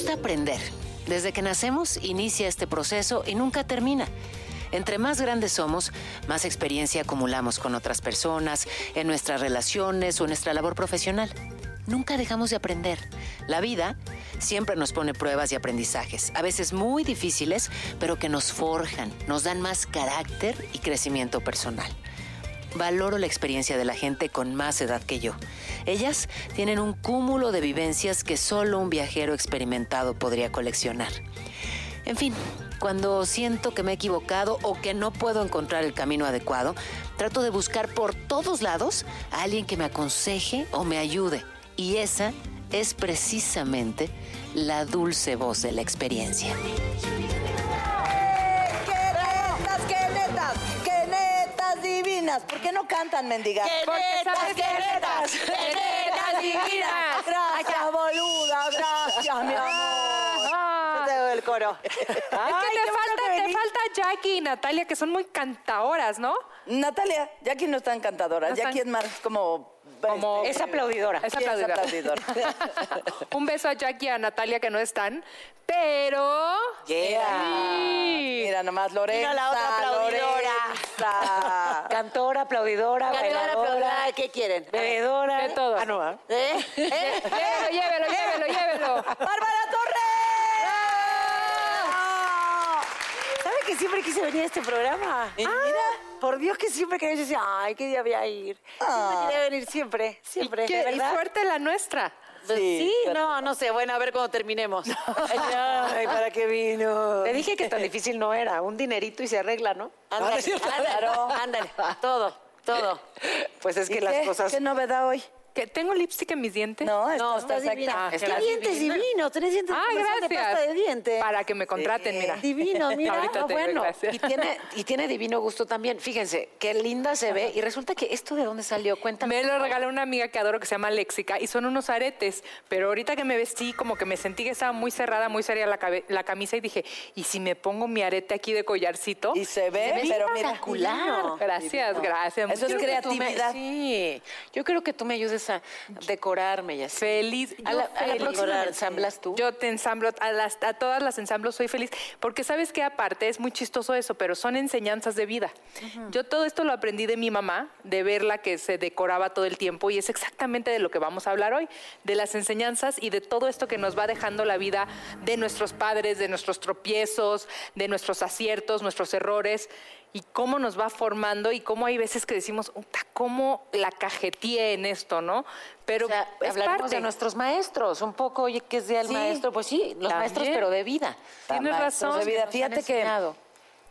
Gusta aprender. Desde que nacemos inicia este proceso y nunca termina. Entre más grandes somos, más experiencia acumulamos con otras personas, en nuestras relaciones o en nuestra labor profesional. Nunca dejamos de aprender. La vida siempre nos pone pruebas y aprendizajes, a veces muy difíciles, pero que nos forjan, nos dan más carácter y crecimiento personal. Valoro la experiencia de la gente con más edad que yo. Ellas tienen un cúmulo de vivencias que solo un viajero experimentado podría coleccionar. En fin, cuando siento que me he equivocado o que no puedo encontrar el camino adecuado, trato de buscar por todos lados a alguien que me aconseje o me ayude. Y esa es precisamente la dulce voz de la experiencia. Divinas! ¿Por qué no cantan, mendigas? ¡Qué netas, qué netas! ¡Qué netas divinas! Gracias, boluda, gracias, mi amor. Yo te doy el coro. Es que te, falta, te falta Jackie y Natalia, que son muy cantadoras, ¿no? Natalia, Jackie no es tan cantadora. Jackie es más como... Como- este, Es aplaudidora. Es aplaudidora. Un beso a Jackie y a Natalia que no están, pero... Yeah. Sí. Mira nomás, Lorenza. Mira la otra aplaudidora. Lorenza. Cantora, aplaudidora, bailadora, aplaudidora, ¿Qué quieren? bebedora. De todo. Ah, no, ¿ah? ¿Eh? ¿Eh? Llévelo, llévelo, llévelo, llévelo. ¡Bárbara Torres! ¿Sabe que siempre quise venir a este programa? Y Ah, mira. Por Dios que siempre quería yo decía, ay, qué día voy a ir. Ah. Siempre quería venir, siempre, siempre. ¿Qué? ¿de Y verdad? suerte la nuestra. Pues Sí, sí, no, no sé. Bueno, a ver cuando terminemos. Ay, ¿para qué vino? Te dije que tan difícil no era. Un dinerito y se arregla, ¿no? Ándale, ándale, ándale, todo, todo. Pues es ¿Y que las qué? cosas... ¿Qué novedad hoy? ¿Que ¿Tengo lipstick en mis dientes? No, No, estás divina. perfecta. ¿Qué Estás dientes divinos? Tenés dientes Ah, de gracias. pasta de dientes. Para que me contraten, mira. Divino, mira. Ahorita Ah, te bueno. gracias. Y tiene, y tiene divino gusto también. Fíjense, qué linda se ve. Y resulta que esto de dónde salió, cuéntame. Me lo regaló una amiga que adoro que se llama Léxica y son unos aretes, pero ahorita que me vestí como que me sentí que estaba muy cerrada, muy seria la, la camisa y dije, ¿y si me pongo mi arete aquí de collarcito? Y se ve, Se ve pero mira. espectacular. divino. Gracias, gracias. Eso es me- creatividad. Sí, yo creo que tú me ayudes a decorarme y así. Feliz. A la, a la feliz. próxima ensamblas tú. Yo te ensamblo, a, las, a todas las ensamblo soy feliz, porque sabes que aparte es muy chistoso eso, pero son enseñanzas de vida. Yo todo esto lo aprendí de mi mamá, de verla que se decoraba todo el tiempo y es exactamente de lo que vamos a hablar hoy, de las enseñanzas y de todo esto que nos va dejando la vida de nuestros padres, de nuestros tropiezos, de nuestros aciertos, nuestros errores y cómo nos va formando y cómo hay veces que decimos, "Uta, ¿cómo la cajeteé en esto, no? Pero O sea, es hablaremos parte. de nuestros maestros, un poco, oye, ¿qué es día del Sí. maestro? Pues sí, los También. maestros, pero de vida. Tienes razón. de vida. Fíjate que.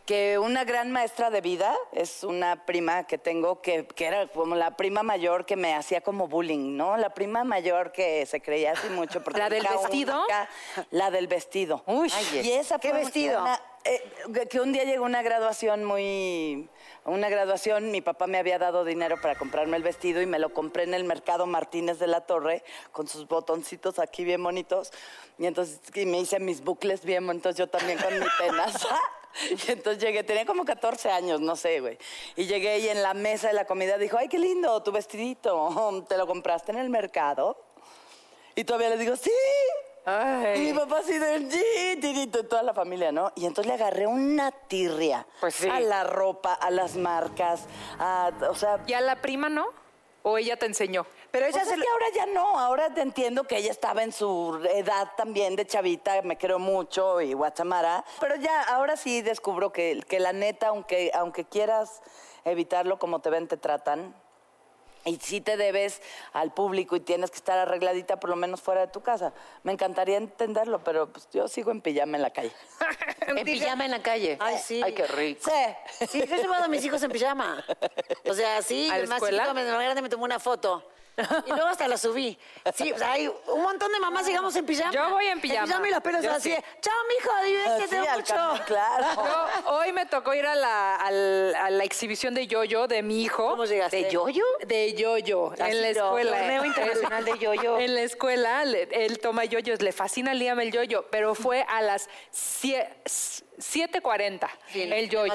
Que una gran maestra de vida es una prima que tengo que, que era como la prima mayor que me hacía como bullying, ¿no? La prima mayor que se creía así mucho. Porque ¿La del vestido? la del vestido. Uy. y esa ¿Qué fue vestido? una- eh, que un día llegó una graduación muy... Una graduación, mi papá me había dado dinero para comprarme el vestido y me lo compré en el mercado Martínez de la Torre con sus botoncitos aquí bien bonitos. Y entonces y me hice mis bucles bien bonitos yo también con mi tenaza. Y entonces llegué, tenía como 14 años, no sé, güey. Y llegué y en la mesa de la comida dijo, ay, qué lindo, tu vestidito, ¿te lo compraste en el mercado? Y todavía le digo, sí. Y mi papá así de sí, tirito, toda la familia, ¿no? Y entonces le agarré una tirria Pues sí. a la ropa, a las marcas, a, o sea... ¿Y a la prima no? ¿O ella te enseñó? Pero Pues ella es se que ahora ya no, ahora te entiendo que ella estaba en su edad también de chavita, me creo mucho y guachamara, pero ya ahora sí descubro que, que la neta, aunque, aunque quieras evitarlo como te ven, te tratan. Y sí te debes al público y tienes que estar arregladita por lo menos fuera de tu casa. Me encantaría entenderlo, pero pues, yo sigo en pijama en la calle. En pijama en la calle. Ay, sí. Ay, qué rico. Sí. Sí, yo he llevado a mis hijos en pijama. O sea, sí, ¿A la el más el más grande me tomó una foto. Y luego hasta la subí. Sí, o sea, hay un montón de mamás llegamos en pijama. Yo voy en pijama. En pijama y los pelos Yo así. sí. Chao, mijo, diviértete al mucho. claro. Yo, hoy me tocó ir a la, a la exhibición de yoyo de mi hijo. ¿Cómo llegaste? ¿De yoyo? De yoyo, en la escuela. Torneo internacional de yoyo. En la escuela, él toma yoyos, le fascina a Liam el yoyo, pero fue a las sie- 7.40 el yoyo.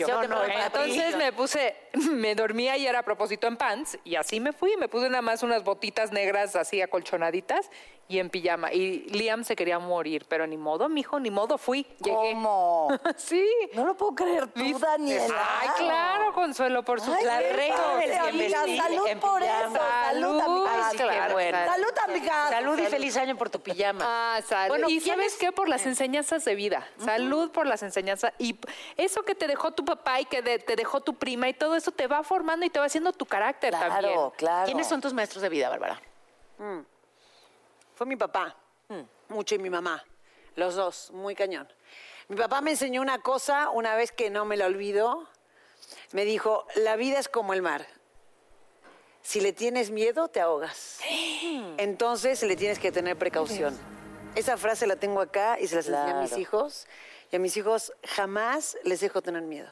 ti. Entonces me puse, me dormía y era a propósito en pants, y así me fui, me puse nada más unas botitas negras así acolchonaditas y en pijama. Y Liam se quería morir, pero ni modo, mijo, ni modo, fui, llegué. ¿Cómo? sí. No lo puedo creer tú, ¿Viste? Daniela. Ay, claro, Consuelo, por supuesto. La reina del. Salud En por pijama. eso. Salud, Salud. amiga. Ay, qué bueno. Salud, amiga. Salud y feliz año por tu pijama. Ah, salud. Bueno, y ¿quién sabes es? qué? Por las enseñanzas de vida. Salud por las enseñanzas. Y eso que te dejó tu papá y que de- te dejó tu prima y todo eso te va formando y te va haciendo tu carácter también. Claro, claro. ¿Quiénes son tus maestros de vida, Bárbara? Fue mi papá, mucho, y mi mamá. Los dos, muy cañón. Mi papá me enseñó una cosa una vez que no me la olvido. Me dijo, la vida es como el mar. Si le tienes miedo, te ahogas. Entonces le tienes que tener precaución. Esa frase la tengo acá y se las enseñé a mis Claro. hijos. Y a mis hijos jamás les dejo tener miedo.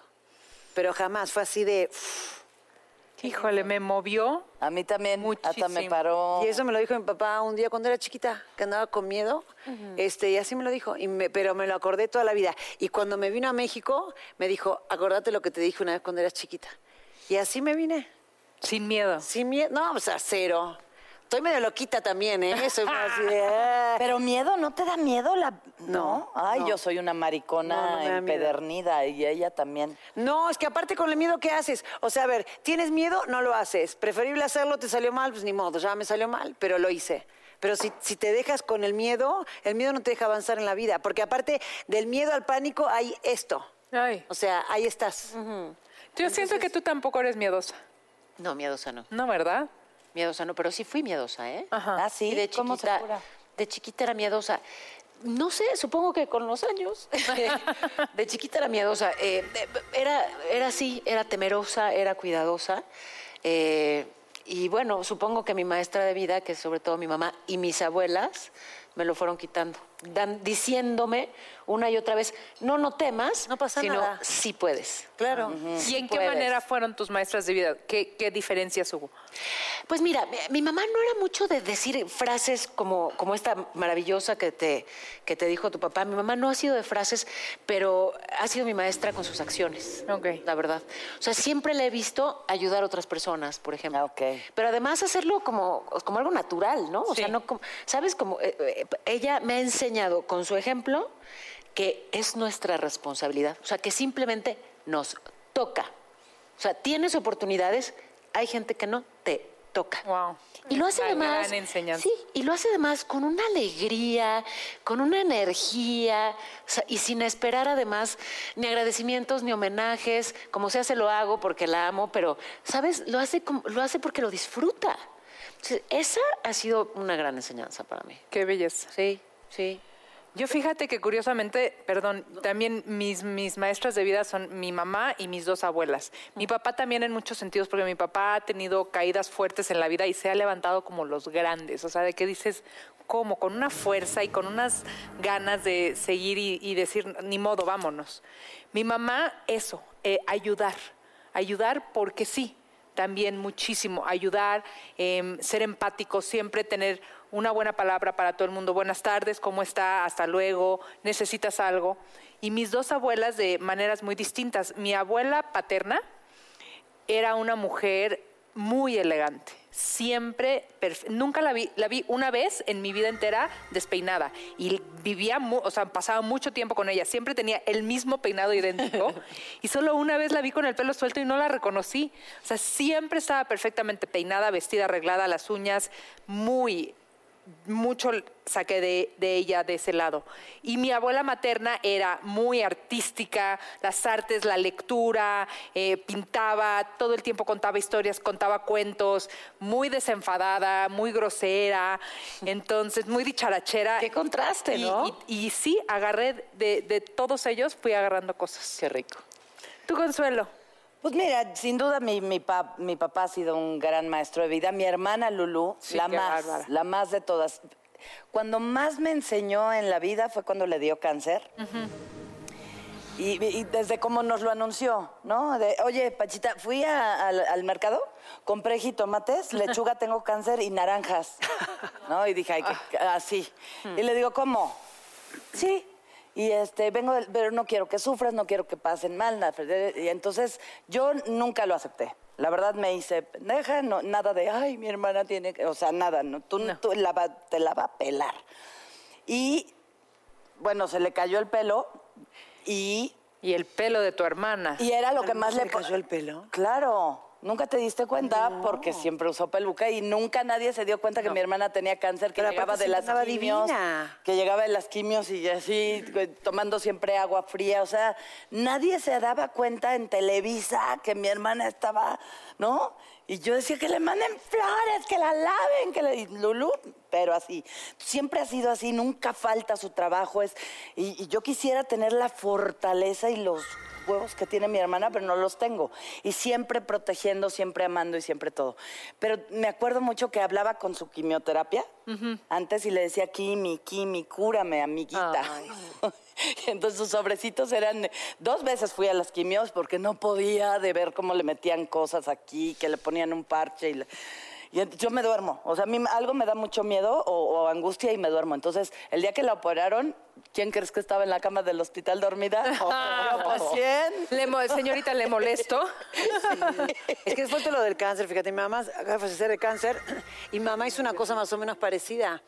Pero jamás, fue así de... Híjole, me movió. A mí también, hasta me Muchísimo. paró. Y eso me lo dijo mi papá un día cuando era chiquita, que andaba con miedo. este, y así me lo dijo, y me- pero me lo acordé toda la vida. Y cuando me vino a México, me dijo, acordate lo que te dije una vez cuando eras chiquita. Y así me vine, Sin miedo. sin miedo. No, o sea, cero. Estoy medio loquita también, ¿eh? Soy más así de, "Ah". Pero miedo, ¿no te da miedo la...? No, Ay, no. yo soy una maricona No, empedernida y ella también. No, es que aparte con el miedo, ¿qué haces? O sea, a ver, ¿tienes miedo? No lo haces. Preferible hacerlo, te salió mal, pues ni modo, ya me salió mal, pero lo hice. Pero si, si te dejas con el miedo, el miedo no te deja avanzar en la vida, porque aparte del miedo al pánico hay esto. Ay. O sea, ahí estás. Yo siento que tú tampoco eres miedosa. No, miedosa no. No, ¿verdad? Miedosa no, pero sí fui miedosa, ¿eh? Ajá. Ah, sí, Y de ¿cómo se chiquita, cura? de chiquita era miedosa. No sé, supongo que con los años. de chiquita era miedosa. Eh, eh, era, era así, era temerosa, era cuidadosa. Eh, y bueno, supongo que mi maestra de vida, que es sobre todo mi mamá y mis abuelas, me lo fueron quitando, dan- diciéndome una y otra vez, no, no temas, No pasa sino nada. sí puedes. Claro. ¿Y en qué puedes. manera fueron tus maestras de vida? ¿Qué, qué diferencias hubo? Pues mira, mi, mi mamá no era mucho de decir frases como, como esta maravillosa que te, que te dijo tu papá. Mi mamá no ha sido de frases, pero ha sido mi maestra con sus acciones. Ok. La verdad. O sea, siempre le he visto ayudar a otras personas, por ejemplo. Ah, ok. Pero además hacerlo como, como algo natural, ¿no? O sea, Sí. no como, ¿sabes? Como eh, eh, ella me ha enseñado con su ejemplo que es nuestra responsabilidad. O sea, que simplemente nos toca. O sea, tienes oportunidades, hay gente que no te toca. Wow. Y lo hace Una además. gran enseñanza. Sí, y lo hace además con una alegría, con una energía, o sea, y sin esperar además ni agradecimientos ni homenajes. Como sea, se lo hago porque la amo, pero, ¿sabes? Lo hace, lo hace porque lo disfruta. Entonces, esa ha sido una gran enseñanza para mí. Qué belleza. Sí, sí. Yo fíjate que curiosamente, perdón, también mis, mis maestras de vida son mi mamá y mis dos abuelas. Mi papá también en muchos sentidos, porque mi papá ha tenido caídas fuertes en la vida y se ha levantado como los grandes. O sea, de que dices, ¿cómo? Con una fuerza y con unas ganas de seguir y, decir, ni modo, vámonos. Mi mamá, eso, eh, ayudar. Ayudar porque sí, también muchísimo. Ayudar, em, ser empático, siempre tener una buena palabra para todo el mundo. Buenas tardes, ¿cómo está? Hasta luego, necesitas algo. Y mis dos abuelas de maneras muy distintas. Mi abuela paterna era una mujer muy elegante. Siempre, nunca la vi, la vi una vez en mi vida entera despeinada y vivía, o sea, pasaba mucho tiempo con ella. Siempre tenía el mismo peinado idéntico y solo una vez la vi con el pelo suelto y no la reconocí. O sea, siempre estaba perfectamente peinada, vestida, arreglada, las uñas, muy mucho saqué de, de ella de ese lado. Y mi abuela materna era muy artística, las artes, la lectura, eh, pintaba, todo el tiempo contaba historias, contaba cuentos, muy desenfadada, muy grosera, entonces muy dicharachera. Qué contraste, Y- ¿no? Y, y sí, agarré de, de todos ellos, fui agarrando cosas. Qué rico. Tu Consuelo. Pues mira, sin duda mi, mi, pa- mi papá ha sido un gran maestro de vida. Mi hermana Lulú, Sí, la más, bárbara. la más de todas. Cuando más me enseñó en la vida fue cuando le dio cáncer. y, y desde cómo nos lo anunció, ¿no? De, oye, Pachita, fui a- al, al mercado, compré jitomates, lechuga, tengo cáncer y naranjas, ¿no? Y dije, ay, que- así. Y le digo, ¿cómo? Sí. Y este, vengo, del- pero no quiero que sufras, no quiero que pasen mal. nada. Y entonces yo nunca lo acepté. La verdad me hice pendeja, no, nada de, ay, mi hermana tiene que, o sea, nada, no, tú, tú la va- te la va a pelar. Y bueno, se le cayó el pelo y, Y el pelo de tu hermana. y era lo que más ¿Se le le cayó el pelo? Claro, nunca te diste cuenta porque siempre usó peluca y nunca nadie se dio cuenta que mi hermana tenía cáncer, que Pero llegaba de las quimios, divina. que llegaba de las quimios y así tomando siempre agua fría, o sea, nadie se daba cuenta en Televisa que mi hermana estaba, ¿no? Y yo decía que le manden flores, que la laven, que le Lulú, pero así. Siempre ha sido así, nunca falta su trabajo. Es, y, y yo quisiera tener la fortaleza y los huevos que tiene mi hermana, pero no los tengo. Y siempre protegiendo, siempre amando y siempre todo. Pero me acuerdo mucho que hablaba con su quimioterapia antes y le decía, Kimi, Kimi, cúrame, amiguita. Y Entonces sus sobrecitos eran, dos veces fui a las quimios porque no podía de ver cómo le metían cosas aquí, que le ponían un parche y, le- y yo me duermo. O sea, a mí algo me da mucho miedo o, o angustia y me duermo. Entonces, el día que la operaron, ¿quién crees que estaba en la cama del hospital dormida? Yo, pues, ¿quién? Le mo- señorita, ¿le molesto? Es que es fuerte lo del cáncer, fíjate, mi mamá acaba de fallecer de cáncer y mi mamá hizo una cosa más o menos parecida.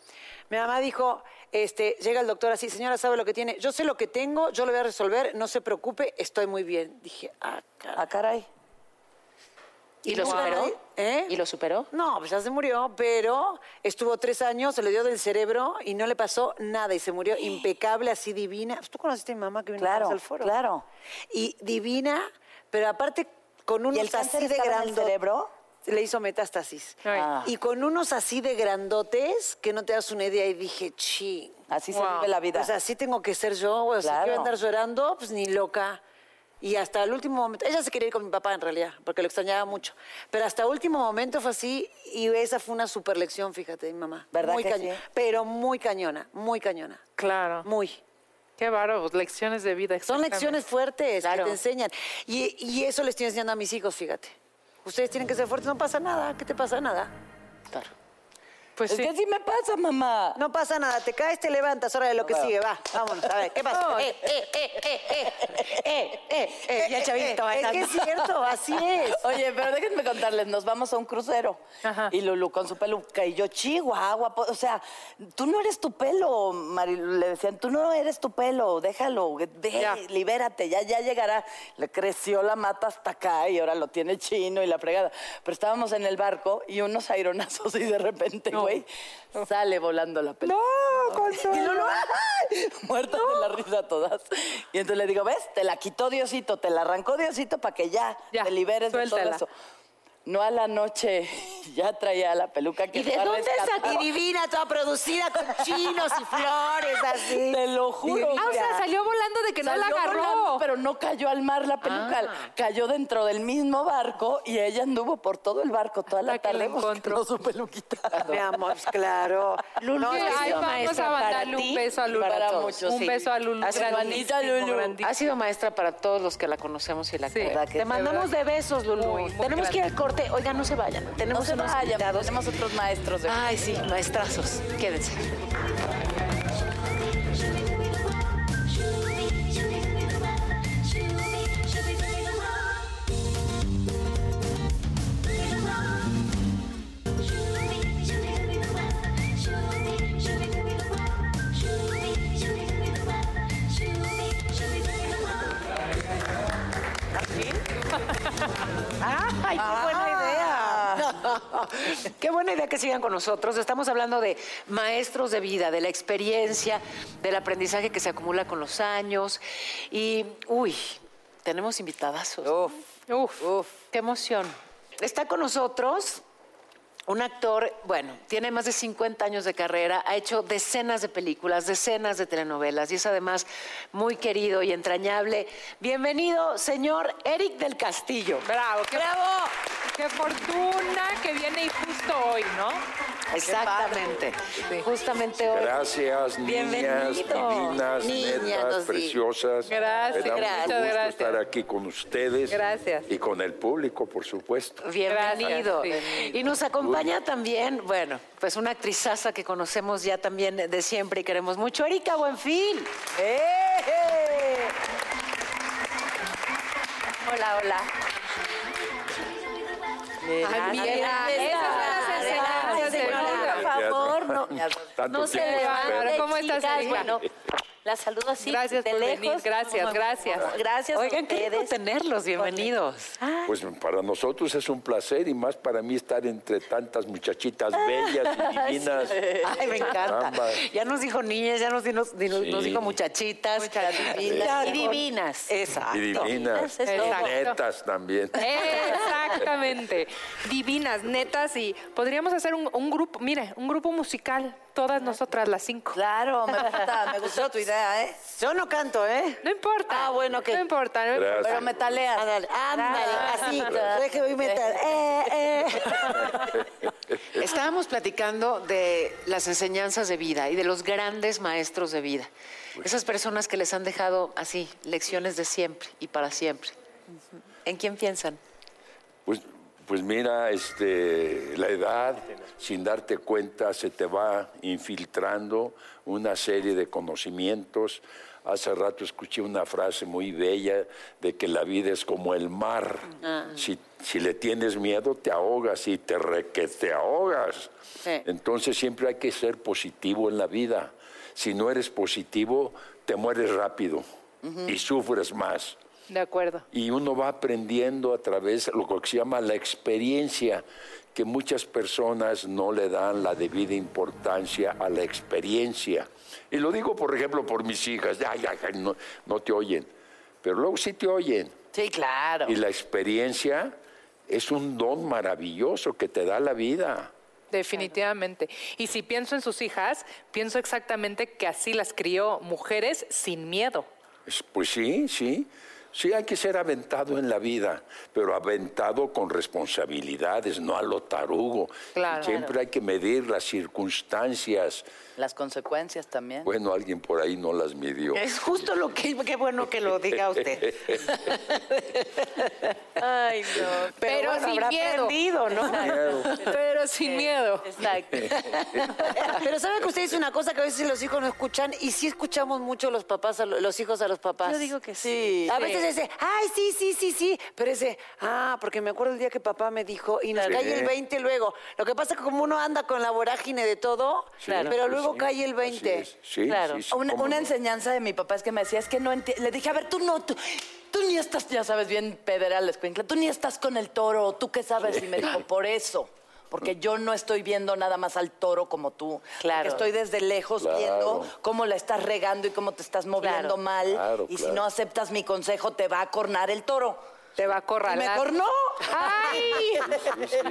Mi mamá dijo, este, llega el doctor así, señora, ¿sabe lo que tiene? Yo sé lo que tengo, yo lo voy a resolver, no se preocupe, estoy muy bien. Dije, ah, caray. Ah, caray. ¿Y lo superó? ¿eh? ¿Y lo superó? No, pues ya se murió, pero estuvo tres años, se le dio del cerebro y no le pasó nada y se murió impecable, así divina. Tú conociste a mi mamá que vino Claro, al foro. claro. Y divina, pero aparte con unos ¿Y el cáncer así de estaba en el grandotes. cerebro? Le hizo metástasis. Ay. Ah. Y con unos así de grandotes que no te das una idea y dije, ching. Así se Wow. vive la vida. Pues así tengo que ser yo, o sea, Claro. que voy a andar llorando, pues ni loca. Y hasta el último momento, ella se quería ir con mi papá en realidad, porque lo extrañaba mucho. Pero hasta el último momento fue así y esa fue una super lección, fíjate, mi mamá. ¿Verdad muy que cañona. sí? Pero muy cañona, muy cañona. Claro. Muy. Qué bárbaro, lecciones de vida. Son lecciones fuertes Claro. que te enseñan. Y, y eso le estoy enseñando a mis hijos, fíjate. Ustedes tienen que ser fuertes, no pasa nada. ¿Qué te pasa? Nada. Claro. Pues Es sí. que sí me pasa, mamá. No pasa nada, te caes, te levantas, ahora de lo que sigue, va, vámonos, a ver, ¿qué pasa? No. Eh, eh, eh, eh, eh, eh, eh, eh, y el chavito eh, Es que es cierto, así es. Oye, pero déjenme contarles, nos vamos a un crucero. Ajá. Y Lulu con su peluca y yo, chihuahua. O sea, tú no eres tu pelo, Marilu. Le decían, tú no eres tu pelo, déjalo, ve, Ya. libérate, ya, ya llegará. Le creció la mata hasta acá y ahora lo tiene chino y la fregada. Pero estábamos en el barco y unos aironazos y de repente, güey, sale volando la peluca. No, Y Lulu, ¡ay! muertas de la risa todas. Y entonces le digo, ¿ves? Te la quitó Diosito, te la arrancó Diosito para que ya, Ya, te liberes de todo eso. No a la noche ya traía la peluca que ¿Y de dónde rescatar. esa divina, toda producida con chinos y flores así? Te lo juro. Ah, o sea, salió volando de que no la Salió agarró. volando, pero no cayó al mar la peluca. Ah. Cayó dentro del mismo barco y ella anduvo por todo el barco toda la Hasta que la tarde encontró. su peluquita. Mi amor, claro. Lulu, No, ¿qué ha Ay, sido vamos maestra a para mandarle ti un beso a y Lulu. para muchos, un sí. beso a Lulu. A su hermanita grandísimo, Lulu. grandísimo. Ha sido maestra para todos los que la conocemos y la Sí. queremos. que Te mandamos de besos, Lulu. Muy, muy Tenemos que ir al corte. Oigan, no se vayan. No Tenemos se vayan, invitados. tenemos otros maestros. De... Ay, sí, maestrazos. Quédense. qué buena idea que sigan con nosotros. Estamos hablando de maestros de vida, de la experiencia, del aprendizaje que se acumula con los años. Y, uy, tenemos invitadazos. Uf. Uf, qué emoción. Está con nosotros un actor, bueno, tiene más de 50 años de carrera, ha hecho decenas de películas, decenas de telenovelas y es además muy querido y entrañable. Bienvenido, señor Eric del Castillo. Bravo, qué, ¡Bravo! qué fortuna que viene y justo hoy, ¿no? Exactamente. Justamente hoy. Gracias, niñas Bienvenido. divinas, Niñas, netas, sí. preciosas. Gracias, Me da gracias, mucho gusto gracias. estar aquí con ustedes. Gracias. Y con el público, por supuesto. Bienvenido. Gracias, sí. Y nos acompaña también, bueno, pues una actrizaza que conocemos ya también de siempre y queremos mucho, Erika Buenfil. ¡Eh! Hola, hola. Ay, mira, esas por favor, no. No se tiempo le va. espero. ¿Cómo estás, Chicas, Erika? Bueno, la saludo así Gracias de por lejos. venir, gracias, gracias. Gracias Oigan, a qué lindo tenerlos, bienvenidos. Pues para nosotros es un placer y más para mí estar entre tantas muchachitas bellas y divinas. Ay, me encanta. Ya nos dijo niñas, ya nos, dijo muchachitas. divinas. Ya Y divinas. Exacto. Y divinas. Y netas también. Exactamente. Divinas, netas y podríamos hacer un, un grupo, mire, un grupo musical, todas nosotras las cinco. Claro, me gusta, me gusta tu idea, ¿eh? Yo no canto, ¿eh? No importa. Ah, bueno, ok. No importa. no importa. Gracias. Pero metaleas. Ándale, ándale, así. Metal. Eh, eh. Estábamos platicando de las enseñanzas de vida y de los grandes maestros de vida. Esas personas que les han dejado así lecciones de siempre y para siempre. ¿En quién piensan? Pues, pues mira, este, la edad, sin darte cuenta, se te va infiltrando una serie de conocimientos. Hace rato escuché una frase muy bella de que la vida es como el mar. Si, si le tienes miedo, te ahogas y te re, que te ahogas. Sí. Entonces siempre hay que ser positivo en la vida. Si no eres positivo, te mueres rápido y sufres más. De acuerdo. Y uno va aprendiendo a través de lo que se llama la experiencia, que muchas personas no le dan la debida importancia a la experiencia. Y lo digo, por ejemplo, por mis hijas, ya, ya, no, no te oyen, pero luego sí te oyen. Sí, claro. Y la experiencia es un don maravilloso que te da la vida. Definitivamente. Y si pienso en sus hijas, pienso exactamente que así las crió mujeres sin miedo. Es- Pues sí, sí. Sí hay que ser aventado en la vida, pero aventado con responsabilidades, no a lo tarugo. Claro. Siempre hay que medir las circunstancias. Las consecuencias también. Bueno, alguien por ahí no las midió. Es justo lo que, qué bueno que lo diga usted. Ay, no. Pero, sin habrá miedo. aprendido, ¿no? Pero sin miedo. Exacto. Pero ¿saben que usted dice una cosa que a veces los hijos no escuchan? Y sí escuchamos mucho los papás, a lo- los hijos a los papás. Yo digo que sí. A veces ese, ay, sí, sí, sí, sí. Pero ese, ah, porque me acuerdo el día que papá me dijo, y nos Sí. cae el 20 luego. Lo que pasa es que como uno anda con la vorágine de todo, Sí, pero sí, luego sí. cae el Así 20. es. Sí, Claro. sí, sí, una una no. enseñanza de mi papá es que me decía, es que no entiendo. Le dije, a ver, tú no, tú, tú ni estás, ya sabes, bien pederal, escuincla, tú ni estás con el toro, ¿tú qué sabes? Y me dijo, por eso. Porque yo no estoy viendo nada más al toro como tú. Claro. Estoy desde lejos Claro. viendo cómo la estás regando y cómo te estás moviendo Claro. mal. Claro, y si no aceptas mi consejo, te va a cornar el toro. Te va a Y corralar. mejor no. ¡Ay!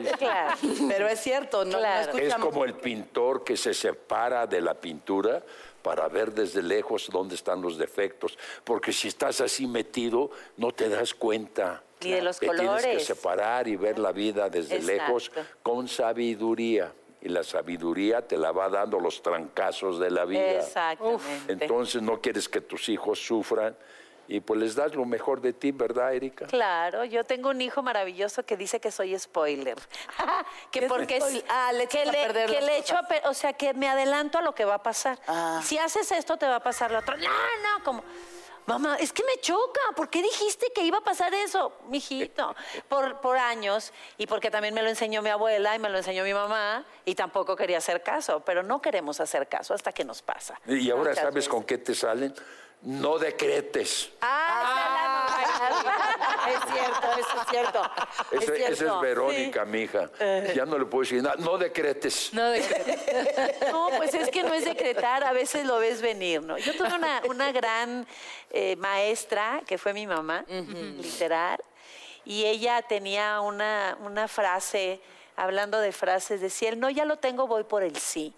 Claro. Pero es cierto, no, no Claro. Es como el pintor que se separa de la pintura para ver desde lejos dónde están los defectos, porque si estás así metido no te das cuenta. Ni de los que Tienes que colores. separar y ver la vida desde Exacto. lejos con sabiduría. Y la sabiduría te la va dando los trancazos de la vida. Exactamente. Entonces no quieres que tus hijos sufran y pues les das lo mejor de ti, ¿verdad, Erika? Claro, yo tengo un hijo maravilloso que dice que soy spoiler. que ¿Qué es porque es- spoiler? Ah, le que a le, perder que le echo a o sea, que me adelanto a lo que va a pasar. Ah. Si haces esto te va a pasar lo otro. No, no, como Mamá, es que me choca. ¿Por qué dijiste que iba a pasar eso, mijito? Por, por años y porque también me lo enseñó mi abuela y me lo enseñó mi mamá y tampoco quería hacer caso, pero no queremos hacer caso hasta que nos pasa. Y ahora Muchas sabes veces. con qué te salen. No decretes. Ah, es cierto, eso es cierto. Ese- es esa es cierto. Verónica, mi hija. Ya no le puedo decir nada. No decretes. No, de- No, pues es que no es decretar, a veces lo ves venir, ¿no? Yo tuve una, una gran eh, maestra, que fue mi mamá, literal, y ella tenía una, una frase, hablando de frases, decía, el no ya lo tengo, voy por el sí.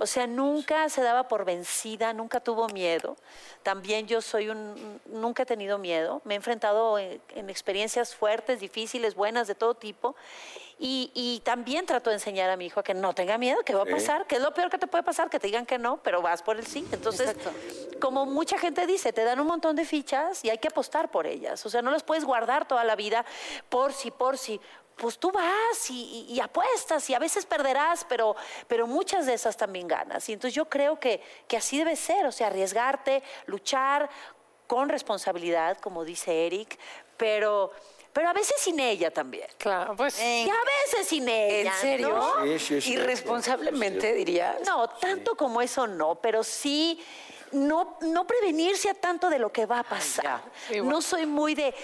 O sea, nunca se daba por vencida, nunca tuvo miedo. También yo soy un, nunca he tenido miedo. Me he enfrentado en, en experiencias fuertes, difíciles, buenas, de todo tipo. Y, y también trato de enseñar a mi hijo a que no tenga miedo, que va Sí. a pasar, que es lo peor que te puede pasar, que te digan que no, pero vas por el sí. Entonces, como mucha gente dice, te dan un montón de fichas y hay que apostar por ellas. O sea, no las puedes guardar toda la vida por si, por si. Pues tú vas y, y- y apuestas y a veces perderás, pero, pero muchas de esas también ganas. Y entonces yo creo que, que así debe ser, o sea, arriesgarte, luchar con responsabilidad, como dice Eric, pero, pero a veces sin ella también. claro, pues. Y a veces sin ella. ¿En serio? ¿no? Sí, sí, cierto. Irresponsablemente, dirías. No, tanto como eso no, pero sí no, no prevenirse a tanto de lo que va a pasar. No soy muy de.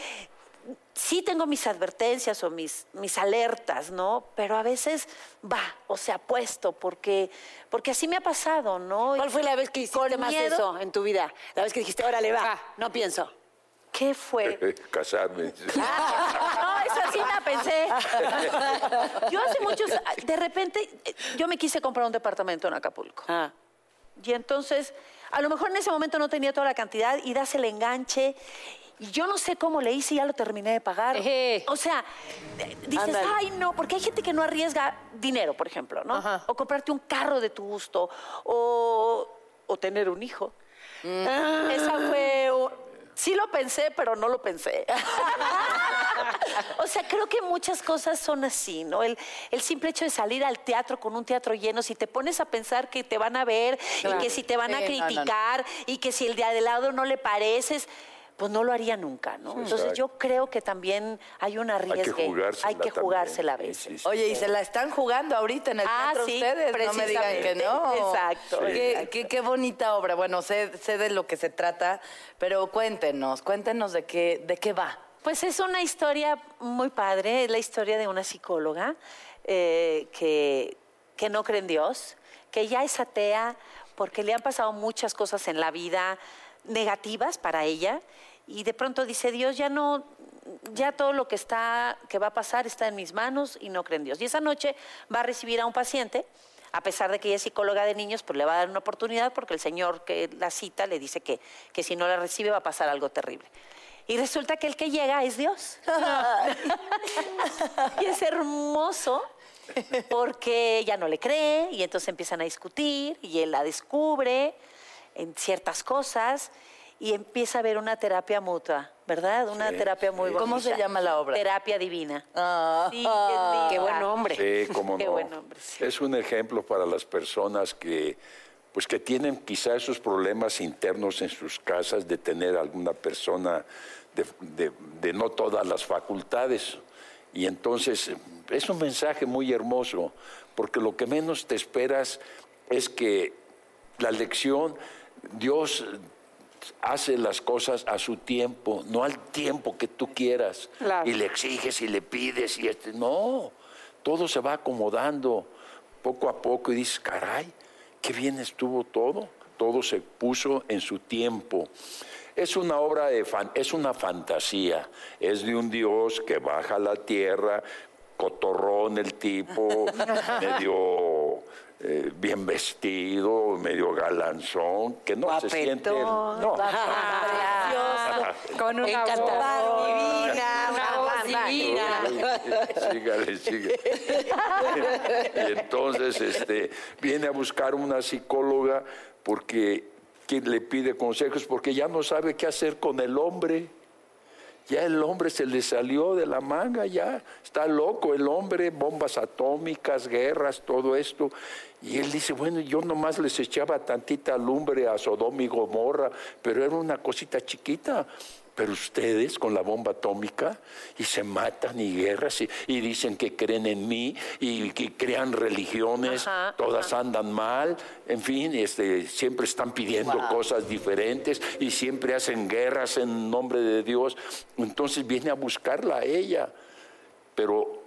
Sí tengo mis advertencias o mis, mis alertas, ¿no? Pero a veces va, o sea, apuesto, porque, porque así me ha pasado, ¿no? ¿Cuál fue la vez que hiciste más miedo. eso en tu vida? La vez que dijiste, órale, va, Ah. no pienso. ¿Qué fue? Casarme. No, esa sí la pensé. Yo hace muchos, de repente, yo me quise comprar un departamento en Acapulco. Ah. Y entonces, a lo mejor en ese momento no tenía toda la cantidad y das el enganche. Y yo no sé cómo le hice y ya lo terminé de pagar. O sea, eh, dices, ay, no, porque hay gente que no arriesga dinero, por ejemplo, ¿no? Ajá. O comprarte un carro de tu gusto, o, o tener un hijo. Mm. Esa fue. Sí lo pensé, pero no lo pensé. o sea, creo que muchas cosas son así, ¿no? El, el simple hecho de salir al teatro con un teatro lleno, si te pones a pensar que te van a ver y que si te van a Sí, no, no, no. criticar y que si el de al lado no le pareces, pues no lo haría nunca, ¿no? Entonces exacto. yo creo que también hay un Hay que jugársela Hay que jugársela a veces. sí, sí. Oye, y se la están jugando ahorita en el Ah, teatro sí, ustedes, no me digan que no. precisamente. Exacto, Qué, exacto. qué- qué bonita obra. Bueno, sé, sé de lo que se trata, pero cuéntenos, cuéntenos de qué, de qué va. Pues es una historia muy padre, es la historia de una psicóloga eh, que, que no cree en Dios, que ya es atea porque le han pasado muchas cosas en la vida negativas para ella y de pronto dice Dios ya no ya todo lo que está que va a pasar está en mis manos y no cree en Dios. Y esa noche va a recibir a un paciente a pesar de que ella es psicóloga de niños, pues le va a dar una oportunidad porque el señor que la cita le dice que, que si no la recibe va a pasar algo terrible. Y resulta que el que llega es Dios. y es hermoso porque ella no le cree y entonces empiezan a discutir y él la descubre en ciertas cosas y empieza a haber una terapia mutua, ¿verdad? Una Sí, terapia muy bonita. ¿Cómo se llama la obra? Terapia divina. Ah. Sí, qué Qué buen hombre. Sí, cómo Qué no. buen hombre, sí. Es un ejemplo para las personas que, pues que tienen quizá esos problemas internos en sus casas de tener alguna persona de, de- de no todas las facultades. Y entonces es un mensaje muy hermoso, porque lo que menos te esperas es que la lección, Dios hace las cosas a su tiempo, no al tiempo que tú quieras. Claro. Y le exiges y le pides y este, no, todo se va acomodando poco a poco y dices, caray, qué bien estuvo todo. todo se puso en su tiempo. Es una obra de fan, es una fantasía, es de un Dios que baja a la tierra, cotorrón el tipo, medio eh, bien vestido, medio galanzón, que no se siente. No. Con una voz. divina, una voz divina. Sígale, sígale. y entonces este, viene a buscar una psicóloga porque quien le pide consejos porque ya no sabe qué hacer con el hombre. Ya el hombre se le salió de la manga, ya está loco el hombre, bombas atómicas, guerras, todo esto. Y él dice, bueno, yo nomás les echaba tantita lumbre a Sodoma y Gomorra, pero era una cosita chiquita. Pero ustedes con la bomba atómica y se matan y guerras y, y dicen que creen en mí y que crean religiones, Ajá, todas andan mal, en fin, este, siempre están pidiendo cosas diferentes y siempre hacen guerras en nombre de Dios. Entonces viene a buscarla a ella, pero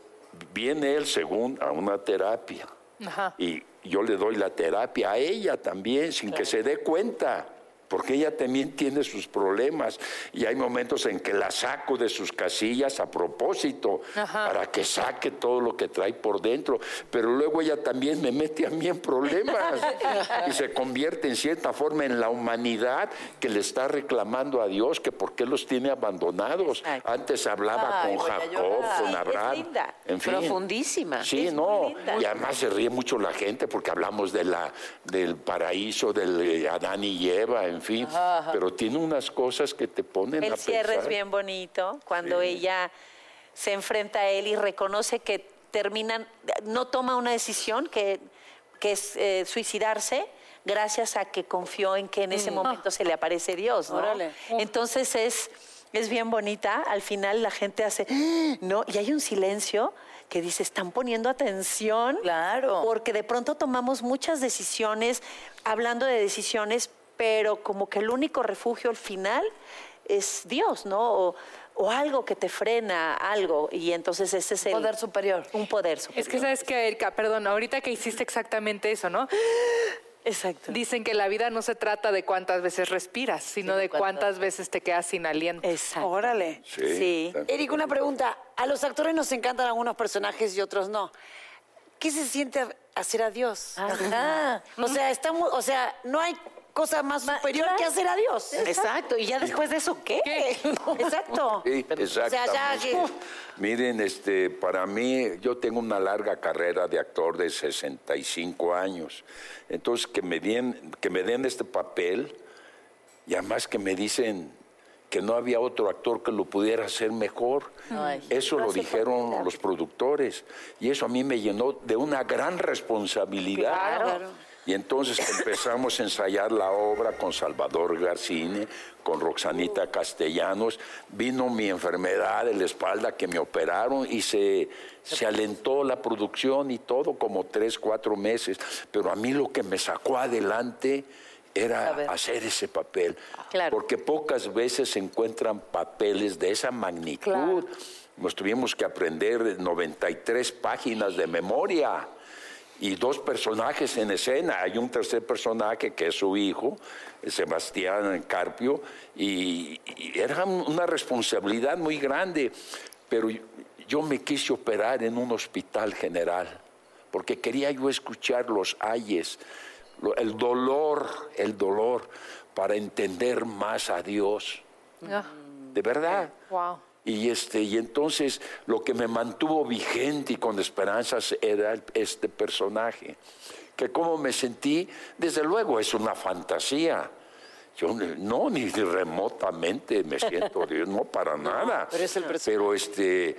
viene él según a una terapia Ajá. y yo le doy la terapia a ella también sin que se dé cuenta. Porque ella también tiene sus problemas y hay momentos en que la saco de sus casillas a propósito para que saque todo lo que trae por dentro. Pero luego ella también me mete a mí en problemas y se convierte en cierta forma en la humanidad que le está reclamando a Dios que por qué los tiene abandonados. Exacto. Antes hablaba Ay, con Jacob, con Sí, es Abraham. linda. En fin. Profundísima. Sí, Es no. Y además se ríe mucho la gente porque hablamos de la, del paraíso, del eh, Adán y Eva, en fin. Pero tiene unas cosas que te ponen a El cierre es bien bonito cuando Sí. ella se enfrenta a él y reconoce que terminan, no toma una decisión que, que es eh, suicidarse gracias a que confió en que en ese momento se le aparece Dios, ¿no? Órale. Entonces es, es bien bonita, al final la gente hace, ¿no? Y hay un silencio que dice, están poniendo atención. Claro. Porque de pronto tomamos muchas decisiones, hablando de decisiones, pero como que el único refugio al final es Dios, ¿no? O, o algo que te frena, algo. Y entonces ese es el... Poder superior. Un poder superior. Es que sabes que, Erika, perdón, ahorita que hiciste exactamente eso, ¿no? Exacto. Dicen que la vida no se trata de cuántas veces respiras, sino de cuántas veces te quedas sin aliento. Exacto. Órale. Sí. Sí. Eric, una pregunta. A los actores nos encantan algunos personajes y otros no. ¿Qué se siente hacer a Dios? Ajá. O sea, estamos, o sea, no hay cosa más superior que hacer a Dios. Exacto. ¿Y ya después de eso qué? Exacto. Sí, O sea, ya. Miren, este, para mí, yo tengo una larga carrera de actor de 65 años. Entonces, que me den, que me den este papel, y además que me dicen que no había otro actor que lo pudiera hacer mejor. eso lo dijeron los productores. Y eso a mí me llenó de una gran responsabilidad. Claro. Y entonces empezamos a ensayar la obra con Salvador Garcini, con Roxanita Castellanos. Vino mi enfermedad de la espalda que me operaron y se, se alentó la producción y todo como tres, cuatro meses. Pero a mí lo que me sacó adelante era hacer ese papel. Claro. Porque pocas veces se encuentran papeles de esa magnitud. Nos tuvimos que aprender 93 páginas de memoria y dos personajes en escena. Hay un tercer personaje que es su hijo, Sebastián Carpio, y, y era una responsabilidad muy grande, pero yo, me quise operar en un hospital general, porque quería yo escuchar los ayes, el dolor, el dolor, para entender más a Dios. Ah, De verdad. wow. Y, este, y entonces lo que me mantuvo vigente y con esperanzas era este personaje. Que como me sentí, desde luego es una fantasía. Yo no, ni remotamente me siento Dios, no para nada. pero es el. Pero este,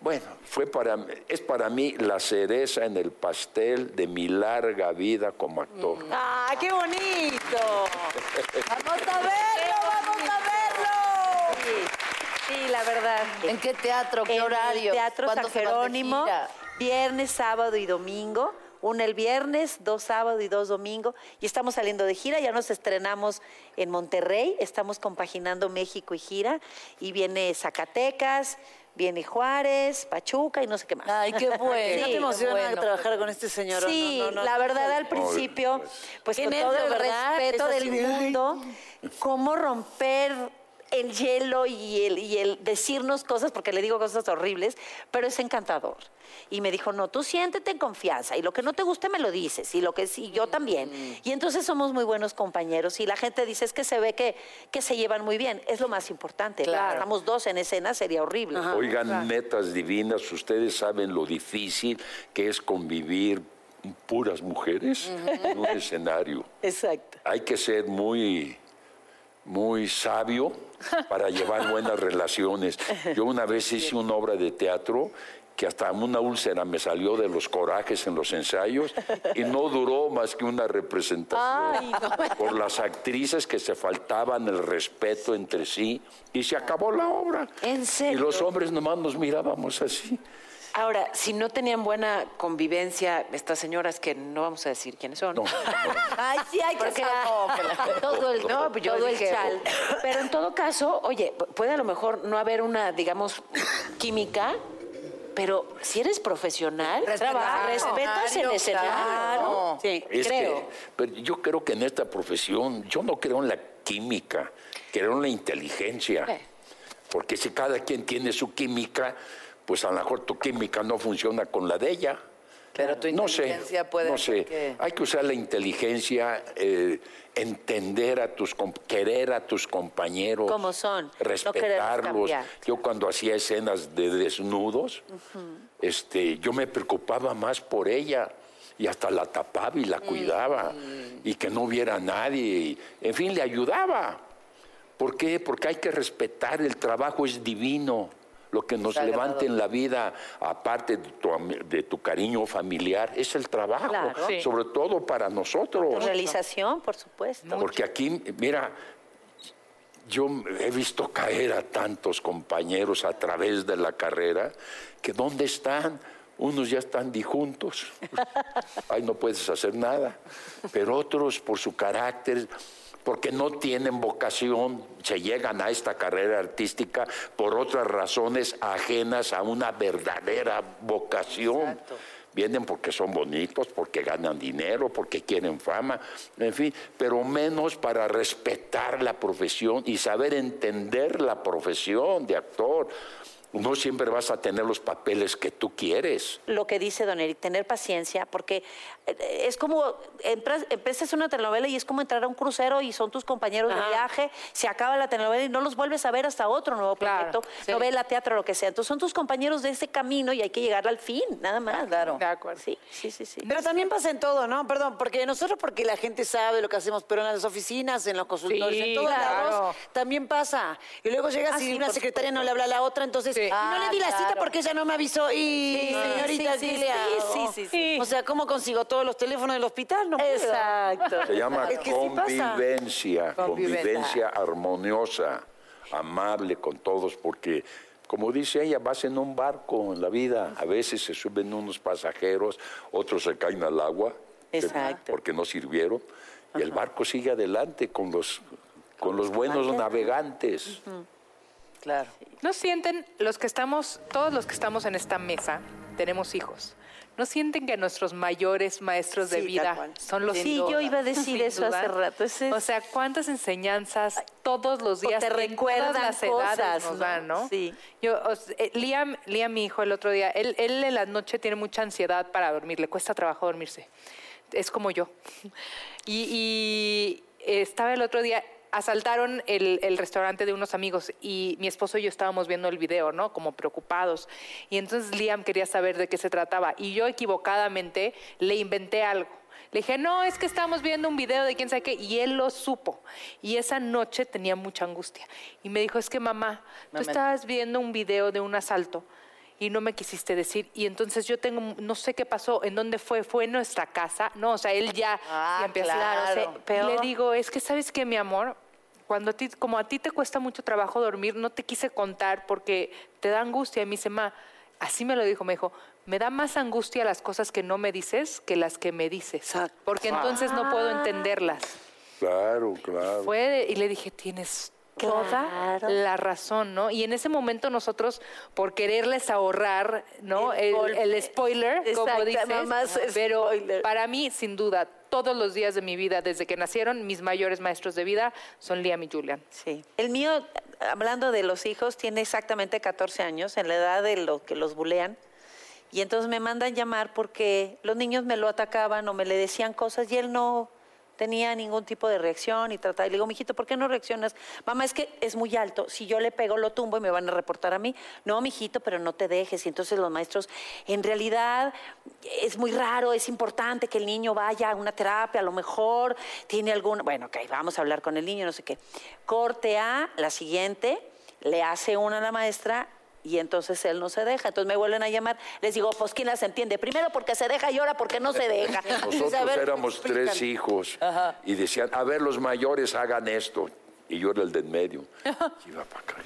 bueno, fue para, es para mí la cereza en el pastel de mi larga vida como actor. ¡Ah, qué bonito! ¡Vamos a verlo! ¡Vamos a verlo! La verdad. ¿En qué teatro? ¿Qué En horario? el Teatro ¿Cuándo San Jerónimo, viernes, sábado y domingo. Una el viernes, dos sábado y dos domingo. Y estamos saliendo de gira, ya nos estrenamos en Monterrey, estamos compaginando México y gira. Y viene Zacatecas, viene Juárez, Pachuca y no sé qué más. Ay, qué bueno. ¿No Sí, te emociona bueno. trabajar con este señor? Sí, No, no, no. la verdad al principio, pues con todo el ¿verdad? respeto Es del mundo, cómo romper el hielo y el, y el decirnos cosas, porque le digo cosas horribles, pero es encantador. Y me dijo, no, tú siéntete en confianza y lo que no te guste me lo dices y lo que sí, yo también. Y entonces somos muy buenos compañeros y la gente dice, es que se ve que, que se llevan muy bien. Es lo más importante. Claro. Estamos dos en escena, sería horrible. Oigan, netas divinas, ustedes saben lo difícil que es convivir puras mujeres en un escenario. Exacto. Hay que ser muy, muy sabio para llevar buenas relaciones. Yo una vez hice una obra de teatro que hasta una úlcera me salió de los corajes en los ensayos y no duró más que una representación por las actrices que se faltaban el respeto entre sí y se acabó la obra. ¿En Y serio? los hombres nomás nos mirábamos así. Ahora, si no tenían buena convivencia, estas señoras que no vamos a decir quiénes son. No, Ay, sí, hay que Porque saber. todo el, no, pues yo todo el dije, chal. Pero en todo caso, oye, puede a lo mejor no haber una, digamos, química, pero si eres profesional, respetas el escenario. claro. Sí, Es creo. que, pero yo creo que en esta profesión, yo no creo en la química, creo en la inteligencia. Porque si cada quien tiene su química, pues a lo mejor tu química no funciona con la de ella. Pero tu No sé, inteligencia puede no sé. que- Hay que usar la inteligencia, eh, entender a tus, querer a tus compañeros. Como son, Respetarlos. yo cuando hacía escenas de desnudos, este, yo me preocupaba más por ella y hasta la tapaba y la cuidaba y que no hubiera nadie. y, en fin, le ayudaba. ¿Por qué? Porque hay que respetar, el trabajo es divino. Lo que nos Sagrado. levanta en la vida, aparte de tu, de tu cariño familiar, es el trabajo, Claro. Sí. sobre todo para nosotros. Realización, por supuesto. Porque aquí, mira, yo he visto caer a tantos compañeros a través de la carrera que ¿dónde están? Unos ya están disjuntos. Ahí no puedes hacer nada. Pero otros, por su carácter, porque no tienen vocación, se llegan a esta carrera artística por otras razones ajenas a una verdadera vocación. Vienen porque son bonitos, porque ganan dinero, porque quieren fama, en fin, pero menos para respetar la profesión y saber entender la profesión de actor. No siempre vas a tener los papeles que tú quieres. Lo que dice Don Eric, tener paciencia, porque eh, es como, entras- empiezas una telenovela y es como entrar a un crucero y son tus compañeros de viaje, se acaba la telenovela y no los vuelves a ver hasta otro nuevo Claro, proyecto, sí. novela, teatro, lo que sea. Entonces son tus compañeros de ese camino y hay que llegar al fin, nada más. Claro. De acuerdo. Sí, sí, sí, sí. Pero también pasa en todo, ¿no? Perdón, porque nosotros porque la gente sabe lo que hacemos, pero en las oficinas, en los consultorios, Sí, en todos claro. lados, también pasa. Y luego llegas Ah, y sí, una secretaria no le habla a la otra, entonces Sí. "Y no le di la Ah, cita porque ella no me avisó. Y Sí, señorita, sí, ¿qué sí, le sí, sí. O sea, ¿cómo consigo todos los teléfonos del hospital? No puedo. Exacto. Se llama convivencia, Convivencia. convivencia armoniosa, amable con todos, porque como dice ella, vas en un barco en la vida, a veces se suben unos pasajeros, otros se caen al agua, Exacto. porque no sirvieron, y el barco sigue adelante con los, con los buenos navegantes. Claro. ¿No sienten los que estamos, todos los que estamos en esta mesa, tenemos hijos? ¿No sienten que nuestros mayores maestros de Sí, vida son los Sí, yo iba a decir eso hace rato. Ese O sea, cuántas enseñanzas todos los O días te recuerdan todas las edades nos ¿no? dan, ¿no? Sí. Yo, o sea, eh, Liam, Liam, mi hijo, el otro día, él, él en la noche tiene mucha ansiedad para dormir, le cuesta trabajo dormirse. Es como yo. Y, y, eh, estaba el otro día, asaltaron el, el restaurante de unos amigos y mi esposo y yo estábamos viendo el video, ¿no? Como preocupados. Y entonces Liam quería saber de qué se trataba. Y yo equivocadamente le inventé algo. Le dije, no, es que estamos viendo un video de quién sabe qué, y él lo supo. Y esa noche tenía mucha angustia. Y me dijo, es que mamá, tú estabas viendo un video de un asalto y no me quisiste decir. Y entonces yo tengo, no sé qué pasó, en dónde fue, fue en nuestra casa. No, o sea, él ya, Ah, ya empieza claro. a Sí, peor. Le digo, es que sabes que mi amor, cuando a ti, como a ti te cuesta mucho trabajo dormir, no te quise contar porque te da angustia. Y me dice, ma, Así me lo dijo, me dijo, me da más angustia las cosas que no me dices que las que me dices, porque entonces no puedo entenderlas. Claro, claro. Fue de- y le dije, tienes toda la razón, ¿no? Y en ese momento nosotros, por quererles ahorrar, ¿no? El, spoiler, como dices, mamás, pero spoiler. para mí, sin duda, todos los días de mi vida, desde que nacieron, mis mayores maestros de vida son Liam y Julian. Sí. El mío, hablando de los hijos, tiene exactamente 14 años, en la edad de lo que los bulean. Y entonces me mandan llamar porque los niños me lo atacaban o me le decían cosas y él no tenía ningún tipo de reacción y trataba. Y le digo, mijito, ¿por qué no reaccionas? Mamá, es que es muy alto. Si yo le pego, lo tumbo y me van a reportar a mí. No, mijito, pero no te dejes. Y entonces los maestros, en realidad es muy raro, es importante que el niño vaya a una terapia, a lo mejor tiene algún. Bueno, ok, vamos a hablar con el niño, no sé qué. Corte a la siguiente, le hace una a la maestra. Y entonces él no se deja. Entonces me vuelven a llamar. Les digo, pues ¿quién las entiende? Primero porque se deja y ahora porque no se deja. Nosotros "A ver, éramos tres explícame". hijos y decían, a ver, los mayores hagan esto. Y yo era el del medio. Iba para acá.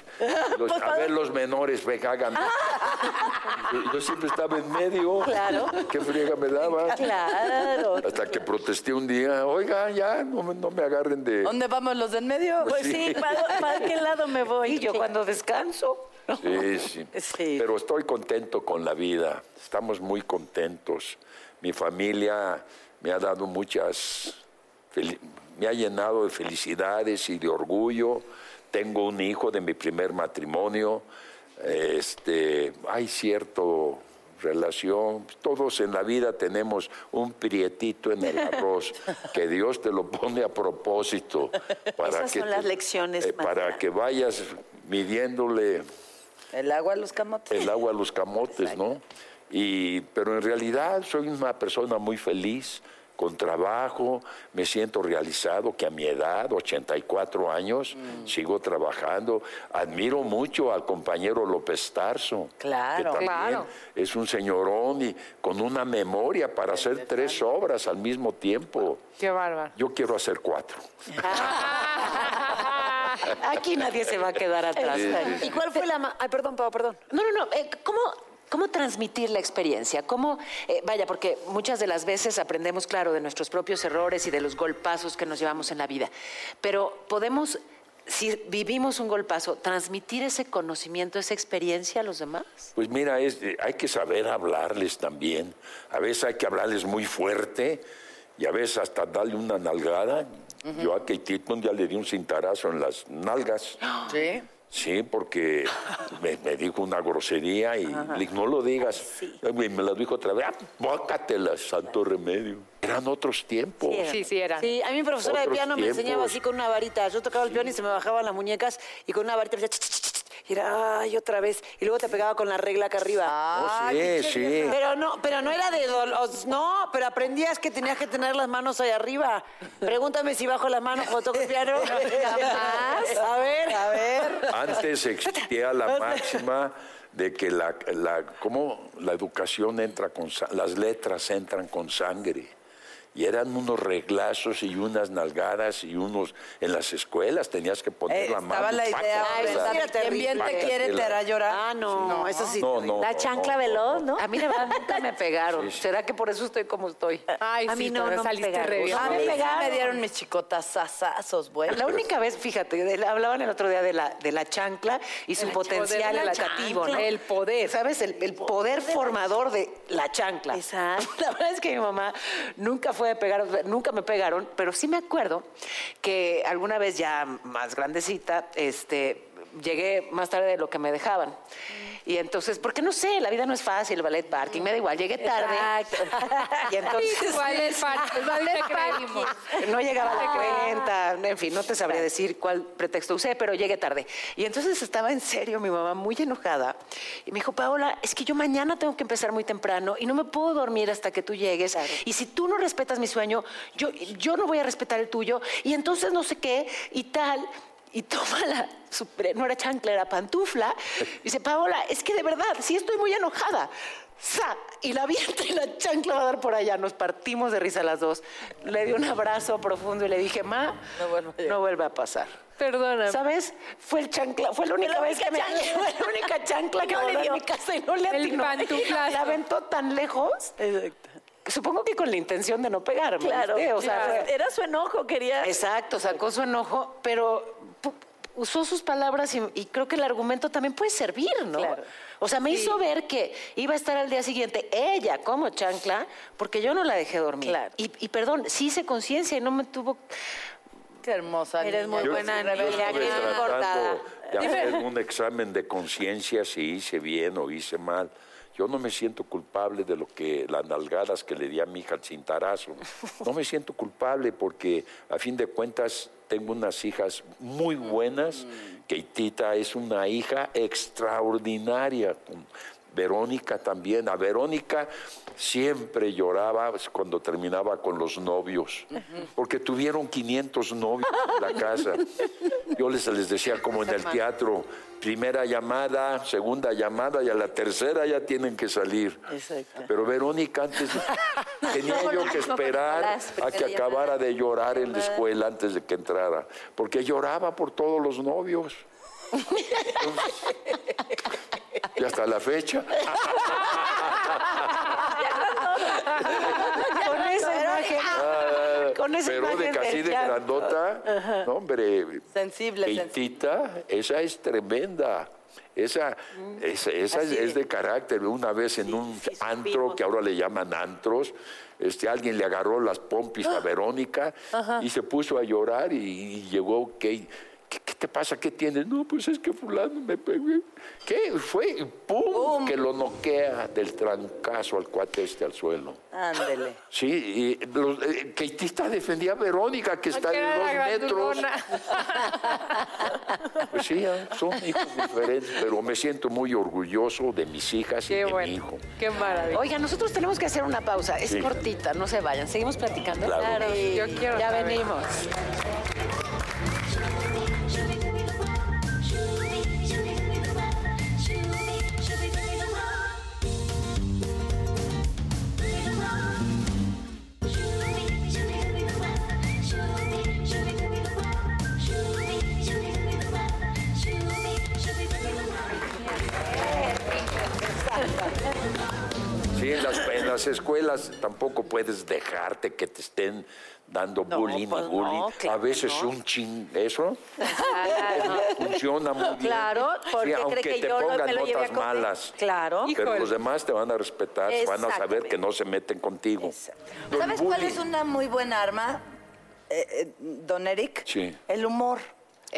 Los- a ver, los menores, venga, hagan esto. Yo, yo siempre estaba en medio. Claro. ¿Qué friega me daba? Claro. Hasta que protesté un día, oiga, ya, no, me- no me agarren de... ¿Dónde vamos los del medio? Pues Pues sí. sí, ¿para, para qué lado me voy? Y yo cuando descanso. Sí, sí. Sí. Pero estoy contento con la vida. Estamos muy contentos. Mi familia me ha dado muchas, me ha llenado de felicidades y de orgullo. Tengo un hijo de mi primer matrimonio. Este, hay cierto relación. Todos en la vida tenemos un prietito en el arroz que Dios te lo pone a propósito para Esas que son te- las lecciones, eh, para que vayas midiéndole El agua a los camotes. el agua a los camotes, ¿no? Y, pero en realidad soy una persona muy feliz, con trabajo, me siento realizado, que a mi edad, 84 años, Mm. sigo trabajando. Admiro mucho al compañero López Tarso, Claro. que también Claro. es un señorón y con una memoria para hacer tres obras al mismo tiempo. Qué bárbaro. Yo quiero hacer cuatro. Aquí nadie se va a quedar atrás. ¿Y cuál fue la... Ay, perdón, Pau, perdón. No, no, no. eh, ¿Cómo, cómo transmitir la experiencia? ¿Cómo, eh, vaya, porque muchas de las veces aprendemos, claro, de nuestros propios errores y de los golpazos que nos llevamos en la vida. Pero podemos, si vivimos un golpazo, transmitir ese conocimiento, esa experiencia a los demás. Pues mira, es, eh, hay que saber hablarles también. A veces hay que hablarles muy fuerte y a veces hasta darle una nalgada. Yo a Kate Titton ya le di un cintarazo en las nalgas. Sí. Sí, porque me, me dijo una grosería y no lo digas. Y me la dijo otra vez, ah, bócatela, santo remedio. Eran otros tiempos. Sí, sí, era. Sí, a mí mi profesora de piano me enseñaba así con una varita. Yo tocaba el piano y se me bajaban las muñecas y con una varita me decía, "Ch, ch, ch, ch", y era, ay, otra vez. Y luego te pegaba con la regla acá arriba. Oh, sí, sí. Pero no, pero no era de dolor, no, pero aprendías que tenías que tener las manos ahí arriba. Pregúntame si bajo las manos cuando toco el piano. Jamás. A ver, a ver. Antes existía la máxima de que la, la, ¿cómo? la educación entra con las letras entran con sangre. Y eran unos reglazos y unas nalgadas y unos en las escuelas tenías que poner Eh, la estaba mano. la idea. Quien bien te quiere te hará llorar. Ah, no, eso sí. No, no, La no, chancla no, no, veloz, ¿no? A mí de verdad nunca me pegaron. Sí, sí. ¿Será que por eso estoy como estoy? Ay, A mí sí, no, no me saliste re bien. A mí me sí pegaron. me dieron mis chicotas sasazos, güey. La única vez, fíjate, de- hablaban el otro día de la, de la chancla y su El potencial educativo, ¿no? El poder. ¿Sabes? El, el poder formador de la chancla. Exacto. La verdad es que mi mamá nunca fue de pegar, nunca me pegaron, pero sí me acuerdo que alguna vez ya más grandecita, este, llegué más tarde de lo que me dejaban. Y entonces, porque no sé, la vida no es fácil, el ballet parking, me da igual, llegué tarde. y entonces... Igual el parque, igual te creímos. No llegaba a la cuenta, en fin, no te sabría decir cuál pretexto usé, pero llegué tarde. Y entonces estaba en serio mi mamá muy enojada y me dijo, Paola, es que yo mañana tengo que empezar muy temprano y no me puedo dormir hasta que tú llegues. Y si tú no respetas mi sueño, yo, yo no voy a respetar el tuyo y entonces no sé qué y tal. Y toma la, su- no era chancla, era pantufla. Y dice, Paola, es que de verdad, sí estoy muy enojada. ¡Sa! Y la avienta y la chancla va a dar por allá. Nos partimos de risa las dos. Le di un abrazo profundo y le dije, Ma, No vuelva a llegar". no vuelve a pasar. Perdóname. ¿Sabes? Fue el chancla, fue la única La vez que me chancla. fue la única chancla que No le dio. mi casa y no le El atinó. pantuflazo. La aventó tan lejos. Supongo que con la intención de no pegarme. Claro, ¿viste? O sea, claro. fue- era su enojo, quería. Exacto, sacó su enojo, pero usó sus palabras y, y creo que el argumento también puede servir, ¿no? Claro. O sea, me hizo ver que iba a estar al día siguiente ella como chancla, porque yo no la dejé dormir. Claro. Y, y perdón, sí hice conciencia y no me tuvo... Qué hermosa Eres niña. muy Yo- buena yo niña, qué tratando portada. de hacer un examen de conciencia si hice bien o hice mal. Yo no me siento culpable de lo que las nalgadas que le di a mi hija al cintarazo. No me siento culpable porque a fin de cuentas tengo unas hijas muy buenas. Keitita es una hija extraordinaria. con Verónica también. A Verónica siempre lloraba cuando terminaba con los novios, porque tuvieron 500 novios en la casa. Yo les, les decía como en el teatro, primera llamada, segunda llamada y a la tercera ya tienen que salir. Pero Verónica antes tenía yo que esperar a que acabara de llorar en la escuela antes de que entrara, porque lloraba por todos los novios. Y hasta la fecha. Con esa imagen... Ah, Con esa pero de casi de llanto. grandota, no, hombre, Sensible, sensible. Keitita, esa es tremenda. Esa, esa, esa es, es de carácter. Una vez en un antro, que ahora le llaman antros, este, alguien le agarró las pompis a Verónica y se puso a llorar y, y llegó Kate. ¿Qué, qué te pasa? ¿Qué tienes? No, pues es que fulano me pegó. ¿Qué? Fue ¡pum! Que lo noquea del trancazo al cuate este al suelo. Ándele. Sí, y los, eh, Keitita defendía a Verónica, que está era dos metros. Pues sí, ah, son hijos diferentes, pero me siento muy orgulloso de mis hijas y de mi hijo. Qué maravilla. Oiga, nosotros tenemos que hacer una pausa. Es Sí. cortita, no se vayan. Seguimos platicando. Claro. Yo quiero Ya saber. venimos. Las, escuelas tampoco puedes dejarte que te estén dando bullying pues y bullying. no, claro a veces no. un ching, eso funciona muy bien. Claro, porque aunque que te yo pongan me lo notas malas. Claro. Pero Híjole. los demás te van a respetar, van a saber que no se meten contigo. ¿Sabes cuál es una muy buena arma, eh, eh, don Eric? Sí. El humor.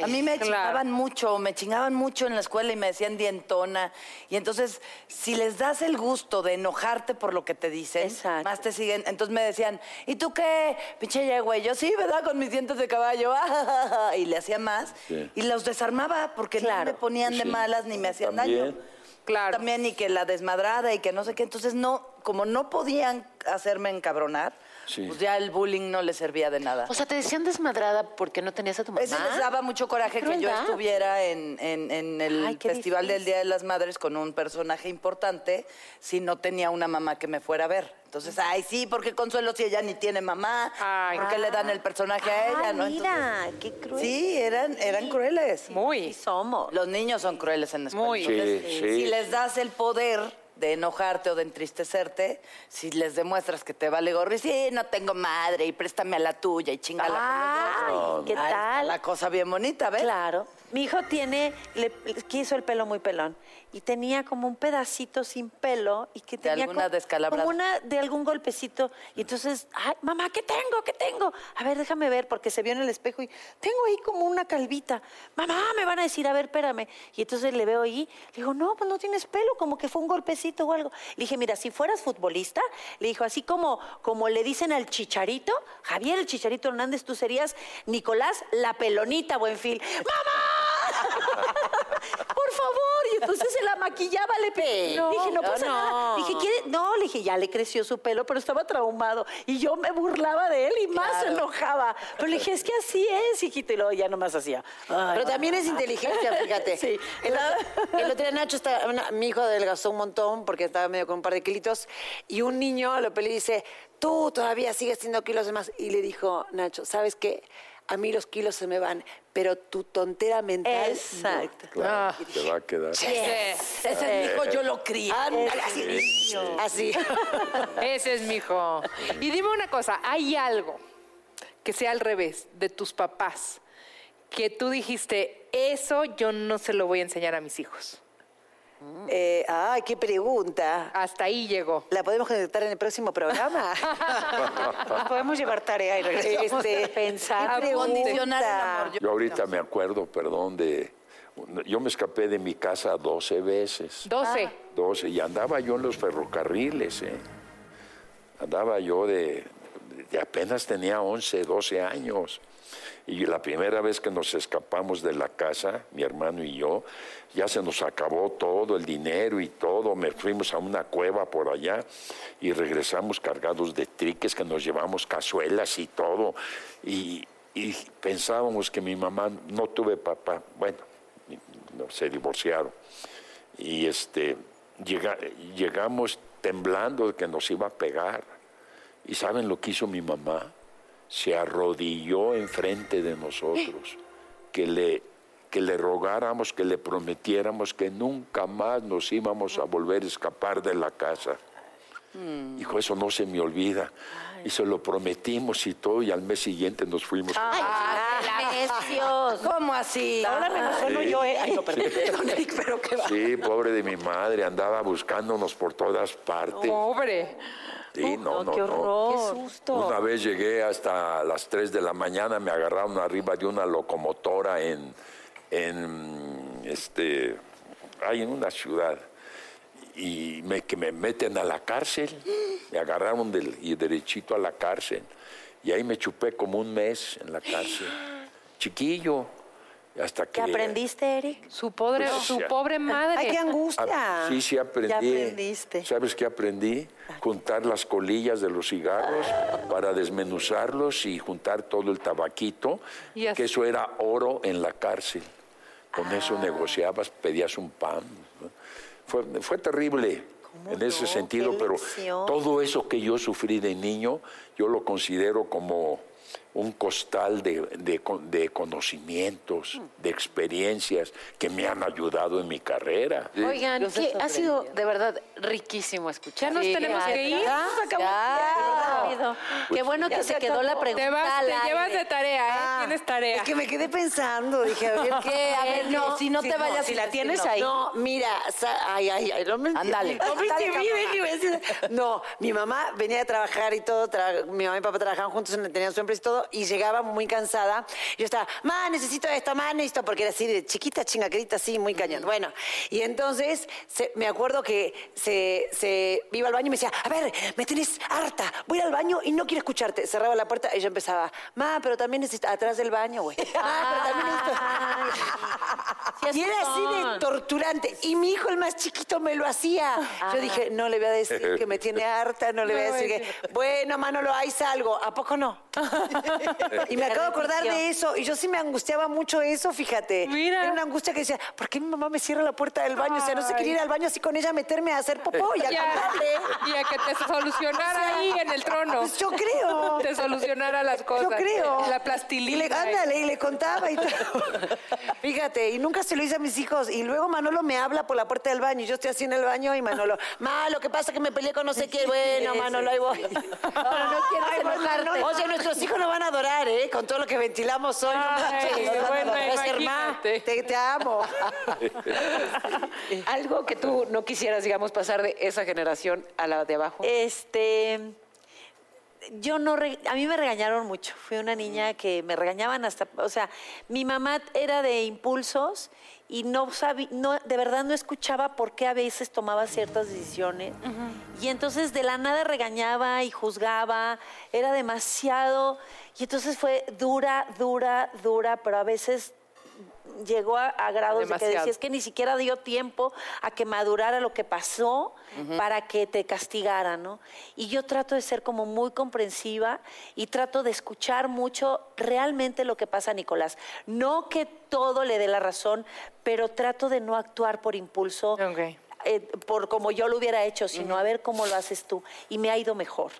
A mí me Claro. chingaban mucho, me chingaban mucho en la escuela y me decían dientona. Y entonces, si les das el gusto de enojarte por lo que te dicen, Exacto. más te siguen. Entonces me decían, ¿y tú qué? Pinche ya, güey. Yo sí, ¿verdad? Con mis dientes de caballo. y le hacía más. Sí. Y los desarmaba porque no me ponían de Sí. malas ni me hacían También. daño. Claro. También y que la desmadrada y que no sé qué. Entonces, no, como no podían hacerme encabronar, Sí. pues ya el bullying no les servía de nada. O sea, te decían desmadrada porque no tenías a tu mamá. Eso les daba mucho coraje que yo estuviera en, en- en el Ay, Festival del. Día de las Madres con un personaje importante si no tenía una mamá que me fuera a ver. Entonces, ay, sí, porque Consuelo si ella ni tiene mamá? Ay. ¿Por qué le dan el personaje a ella? Ah, no? mira, qué Entonces, cruel. sí, eran, eran crueles. Muy. Sí somos. Los niños son crueles en la escuela. Muy. Entonces, Sí, sí. Si les das el poder de enojarte o de entristecerte, si les demuestras que te vale gorro y sí, no tengo madre y préstame a la tuya y chingala. Ay, ¿qué tal? La cosa bien bonita, ¿ves? Claro. Mi hijo tiene, le quiso el pelo muy pelón y tenía como un pedacito sin pelo y que De tenía alguna co- descalabrada. como una de algún golpecito y entonces, ay, mamá, ¿qué tengo? ¿Qué tengo? A ver, déjame ver porque se vio en el espejo y tengo ahí como una calvita. Mamá, me van a decir, a ver, espérame. Y entonces le veo ahí, le digo, no, pues no tienes pelo, como que fue un golpecito o algo. Le dije, mira, si fueras futbolista, le dijo, así como, como le dicen al chicharito, Javier el chicharito Hernández, tú serías Nicolás la pelonita, Buenfil. ¡Mamá! Por favor. Y entonces se la maquillaba, le. No, dije, no pasa no. nada. Dije, ¿quiere? No, le dije, ya le creció su pelo, pero estaba traumado. Y yo me burlaba de él y más se enojaba. Pero le dije, es que así es, hijito. Y luego ya nomás hacía. "Ay, Pero también es inteligencia, fíjate. Sí. El, otro- el otro día Nacho, está, una- mi hijo adelgazó un montón porque estaba medio con un par de kilitos y un niño lo pelea y dice, tú todavía sigues teniendo kilos de más. Y le dijo, Nacho, ¿sabes qué? A mí los kilos se me van, pero tu tontera mental. Exacto. Claro, te va a quedar. Ese es mi hijo, yo lo crié. Ándale, así. Así. Ese es mi hijo. Y dime una cosa, ¿hay algo que sea al revés de tus papás que tú dijiste, eso yo no se lo voy a enseñar a mis hijos? Eh, ay, qué pregunta. Hasta ahí llegó. ¿La podemos conectar en el próximo programa? Nos podemos llevar tarea y regresamos. Este, pensar. el amor. Yo- Yo ahorita me acuerdo, perdón, de... Yo me escapé de mi casa 12 veces. 12. 12, y andaba yo en los ferrocarriles, ¿eh? Andaba yo de, de apenas tenía 11, 12 años. Y la primera vez que nos escapamos de la casa, mi hermano y yo, ya se nos acabó todo, el dinero y todo. Me fuimos a una cueva por allá y regresamos cargados de triques que nos llevamos cazuelas y todo. Y, pensábamos que mi mamá, no tuve papá, bueno, no, se divorciaron. Y este, llega- llegamos temblando de que nos iba a pegar. ¿Y saben lo que hizo mi mamá? Se arrodilló enfrente de nosotros, que le, que le rogáramos, que le prometiéramos que nunca más nos íbamos a volver a escapar de la casa. Hijo, eso no se me olvida. Y se lo prometimos y todo, y al mes siguiente nos fuimos. Necios. ¿Cómo así? Ahora me emociono yo, ¿eh? Ay, no, perdón. Don Eric, pero qué va. Sí, pobre de mi madre, andaba buscándonos por todas partes. Pobre. Sí, no, no, qué no. horror. Qué susto. Una vez llegué hasta las 3 de la mañana, me agarraron arriba de una locomotora en, en este, hay en una ciudad y me, que me meten a la cárcel, me agarraron del, y derechito a la cárcel y ahí me chupé como un mes en la cárcel, chiquillo, hasta que ¿Qué aprendiste, Eric? Su pobre, Pues, su ya. pobre madre. Ay, qué Ah, angustia. Sí, sí aprendí. Ya aprendiste. ¿Sabes qué aprendí? Juntar las colillas de los cigarros para desmenuzarlos y juntar todo el tabaquito, que eso era oro en la cárcel. Con Ah. eso negociabas, pedías un pan. Fue, fue terrible en ese no? sentido, pero todo eso que yo sufrí de niño, yo lo considero como un costal de, de con- de conocimientos, de experiencias que me han ayudado en mi carrera. Oigan, ha sido de verdad riquísimo escuchar. Ya nos tenemos que ir. Ya, Rápido. Qué bueno que se quedó la pregunta Te, vas, te llevas de tarea, ¿eh? Ah, Tienes tarea. Es que me quedé pensando, dije, a ver qué, a ver, no, si no te vayas si la si tienes no. ahí. No, mira, ay, ay, ay, no me Ándale. No me a. No, mi mamá venía de trabajar y todo, tra- mi mamá y papá trabajaban juntos, tenían su empresa y todo, y llegaba muy cansada. Yo estaba, ma, necesito esto, ma, necesito, porque era así de chiquita, chingaquerita, así, muy cañón. Bueno, y entonces se- me acuerdo que se, se iba al baño y me decía, a ver, me tenés harta, voy al baño y no quiero escucharte. Cerraba la puerta y yo empezaba, ma, pero también necesito, atrás del baño, güey. Ma, pero también necesito. Y era así de torturante. Y mi hijo, el más chiquito, me lo hacía. Yo dije, no le voy a decir que me tiene harta, no le voy a decir que, bueno, Manolo, ahí salgo. ¿A poco no? y me acabo de acordar de eso. Y yo sí me angustiaba mucho eso, fíjate. Mira. Era una angustia que decía, ¿por qué mi mamá me cierra la puerta del baño? O sea, no sé quería ir al baño así con ella, meterme a hacer popó y a Ya. contarle. Y a que te solucionara ahí en el trono. Pues yo creo. Te solucionara las cosas. Yo creo. La Y plastilina. le, ándale, y le contaba y todo. Fíjate, y nunca se lo hice a mis hijos. Y luego Manolo me habla por la puerta del baño. Y yo estoy así en el baño y Manolo, ma, lo que pasa es que me peleé con no sé qué. Bueno, Manolo, ahí voy. No, no enojarte. Oye, nuestros hijos nos van a adorar, ¿eh? Con todo lo que ventilamos hoy. Ay, bueno, te, te amo. Algo que tú no quisieras, digamos, pasar de esa generación a la de abajo. Este, yo no, a mí me regañaron mucho. Fui una niña que me regañaban hasta, o sea, mi mamá era de impulsos y no sabía, no, de verdad no escuchaba por qué a veces tomaba ciertas decisiones. Y entonces de la nada regañaba y juzgaba, era demasiado. Y entonces fue dura, dura, dura, pero a veces llegó a, a grados de que decías que ni siquiera dio tiempo a que madurara lo que pasó para que te castigara, ¿no? Y yo trato de ser como muy comprensiva y trato de escuchar mucho realmente lo que pasa a Nicolás. No que todo le dé la razón, pero trato de no actuar por impulso. Eh, por como yo lo hubiera hecho, sino a ver cómo lo haces tú. Y me ha ido mejor.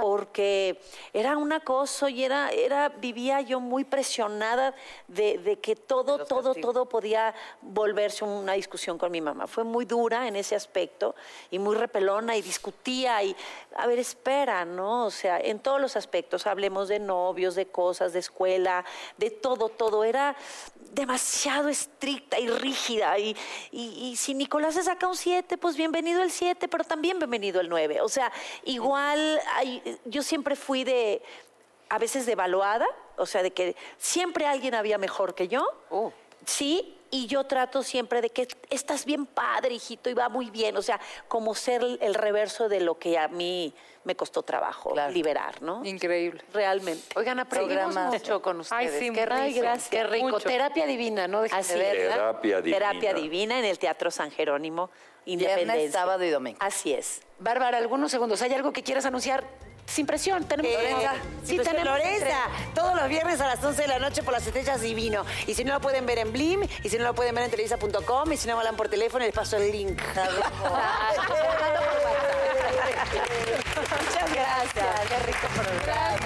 Porque era un acoso y era, era, vivía yo muy presionada de, de que todo, todo, todo podía volverse una discusión con mi mamá. Fue muy dura en ese aspecto y muy repelona y discutía y, a ver, espera, ¿no? O sea, en todos los aspectos, hablemos de novios, de cosas, de escuela, de todo, todo. Era demasiado estricta y rígida. Y, y- y si Nicolás se saca un 7, pues bienvenido el 7, pero también bienvenido el 9. O sea, igual hay- yo siempre fui de, a veces devaluada, o sea, de que siempre alguien había mejor que yo. Sí, y yo trato siempre de que estás bien padre, hijito, y va muy bien. O sea, como ser el reverso de lo que a mí me costó trabajo liberar, ¿no? Increíble. Realmente. Oigan, aprendimos mucho con ustedes. Ay, sí, qué rico. ay, gracias. Qué rico. Mucho. Terapia divina, ¿no? Así de. Terapia divina. Terapia divina en el Teatro San Jerónimo, Independencia. sábado y domingo. Así es. Bárbara, algunos segundos. ¿Hay algo que quieras anunciar? Sin presión. Tenemos Lorenza, Sí, sí, tenemos Lorenza, todos los viernes a las 11 de la noche por las estrellas divino. Y si no lo pueden ver en Blim, y si no lo pueden ver en televisa.com, y si no me hablan por teléfono, les paso el link. Muchas gracias. Qué rico programa.